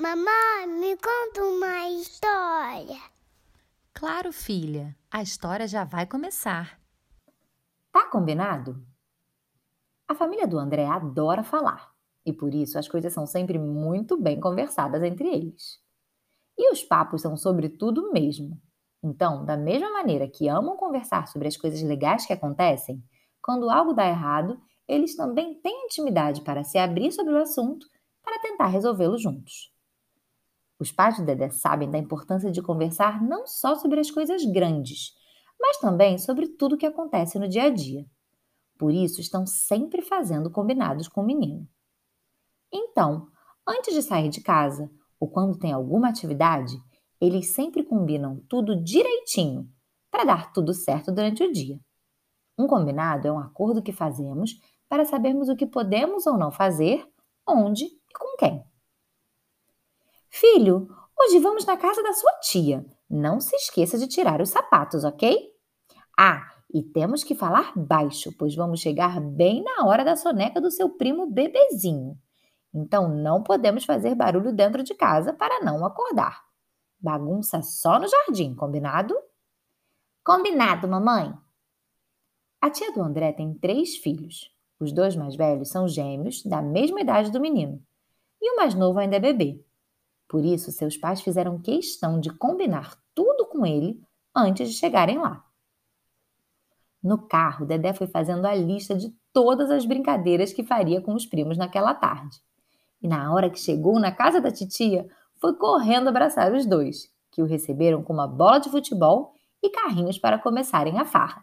Mamãe, me conta uma história. Claro, filha, a história já vai começar. Tá combinado? A família do André adora falar e por isso as coisas são sempre muito bem conversadas entre eles. E os papos são sobre tudo mesmo. Então, da mesma maneira que amam conversar sobre as coisas legais que acontecem, quando algo dá errado, eles também têm intimidade para se abrir sobre o assunto para tentar resolvê-lo juntos. Os pais do Dedé sabem da importância de conversar não só sobre as coisas grandes, mas também sobre tudo o que acontece no dia a dia. Por isso, estão sempre fazendo combinados com o menino. Então, antes de sair de casa ou quando tem alguma atividade, eles sempre combinam tudo direitinho para dar tudo certo durante o dia. Um combinado é um acordo que fazemos para sabermos o que podemos ou não fazer, onde e com quem. Filho, hoje vamos na casa da sua tia. Não se esqueça de tirar os sapatos, ok? Ah, e temos que falar baixo, pois vamos chegar bem na hora da soneca do seu primo bebezinho. Então não podemos fazer barulho dentro de casa para não acordar. Bagunça só no jardim, combinado? Combinado, mamãe. A tia do André tem três filhos. Os dois mais velhos são gêmeos, da mesma idade do menino, e o mais novo ainda é bebê. Por isso, seus pais fizeram questão de combinar tudo com ele antes de chegarem lá. No carro, Dedé foi fazendo a lista de todas as brincadeiras que faria com os primos naquela tarde. E na hora que chegou na casa da titia, foi correndo abraçar os dois, que o receberam com uma bola de futebol e carrinhos para começarem a farra.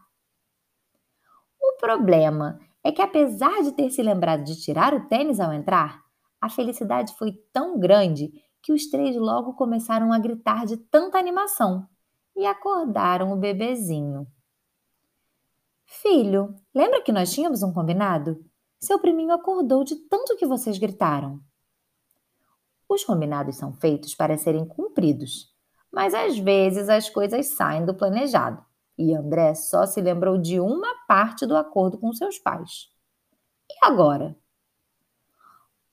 O problema é que, apesar de ter se lembrado de tirar o tênis ao entrar, a felicidade foi tão grande que os três logo começaram a gritar de tanta animação e acordaram o bebezinho. Filho, lembra que nós tínhamos um combinado? Seu priminho acordou de tanto que vocês gritaram. Os combinados são feitos para serem cumpridos, mas às vezes as coisas saem do planejado e André só se lembrou de uma parte do acordo com seus pais. E agora?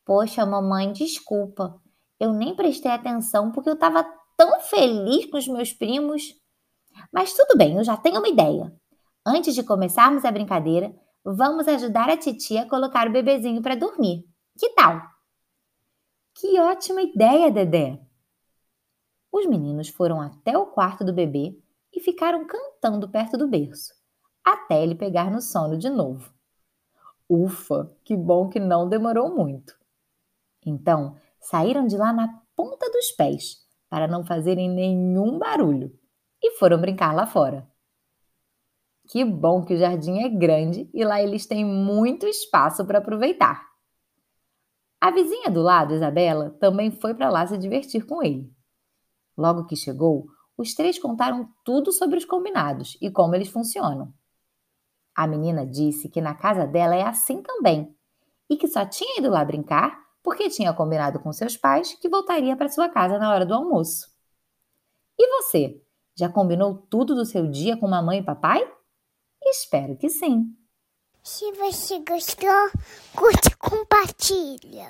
Poxa, mamãe, desculpa. Eu nem prestei atenção porque eu estava tão feliz com os meus primos. Mas tudo bem, eu já tenho uma ideia. Antes de começarmos a brincadeira, vamos ajudar a titia a colocar o bebezinho para dormir. Que tal? Que ótima ideia, Dedé! Os meninos foram até o quarto do bebê e ficaram cantando perto do berço, até ele pegar no sono de novo. Ufa, que bom que não demorou muito. Então, saíram de lá na ponta dos pés, para não fazerem nenhum barulho, e foram brincar lá fora. Que bom que o jardim é grande e lá eles têm muito espaço para aproveitar. A vizinha do lado, Isabela, também foi para lá se divertir com ele. Logo que chegou, os três contaram tudo sobre os combinados e como eles funcionam. A menina disse que na casa dela é assim também e que só tinha ido lá brincar porque tinha combinado com seus pais que voltaria para sua casa na hora do almoço. E você? Já combinou tudo do seu dia com mamãe e papai? Espero que sim. Se você gostou, curte e compartilha.